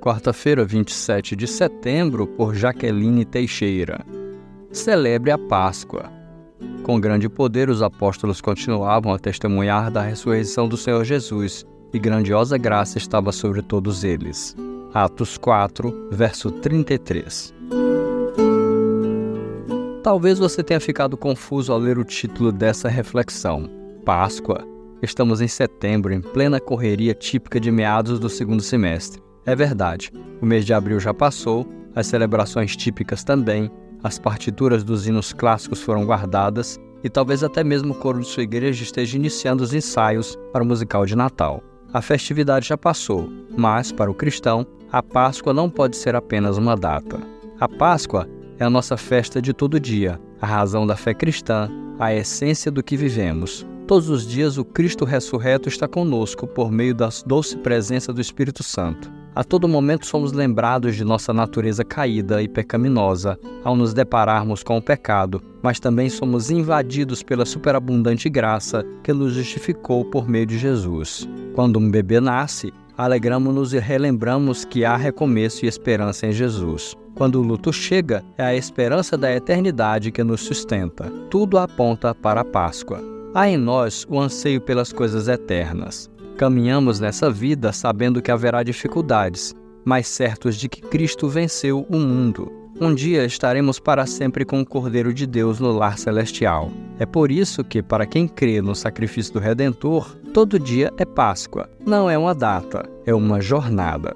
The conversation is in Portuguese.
Quarta-feira, 27 de setembro, por Jaqueline Teixeira. Celebre a Páscoa. Com grande poder, os apóstolos continuavam a testemunhar da ressurreição do Senhor Jesus, e grandiosa graça estava sobre todos eles. Atos 4, verso 33. Talvez você tenha ficado confuso ao ler o título dessa reflexão. Páscoa. Estamos em setembro, em plena correria típica de meados do segundo semestre. É verdade, o mês de abril já passou, as celebrações típicas também, as partituras dos hinos clássicos foram guardadas e talvez até mesmo o coro de sua igreja esteja iniciando os ensaios para o musical de Natal. A festividade já passou, mas, para o cristão, a Páscoa não pode ser apenas uma data. A Páscoa é a nossa festa de todo dia, a razão da fé cristã, a essência do que vivemos. Todos os dias o Cristo ressurreto está conosco por meio da doce presença do Espírito Santo. A todo momento somos lembrados de nossa natureza caída e pecaminosa ao nos depararmos com o pecado, mas também somos invadidos pela superabundante graça que nos justificou por meio de Jesus. Quando um bebê nasce, alegramos-nos e relembramos que há recomeço e esperança em Jesus. Quando o luto chega, é a esperança da eternidade que nos sustenta. Tudo aponta para a Páscoa. Há em nós o anseio pelas coisas eternas. Caminhamos nessa vida sabendo que haverá dificuldades, mas certos de que Cristo venceu o mundo. Um dia estaremos para sempre com o Cordeiro de Deus no lar celestial. É por isso que, para quem crê no sacrifício do Redentor, todo dia é Páscoa. Não é uma data, é uma jornada.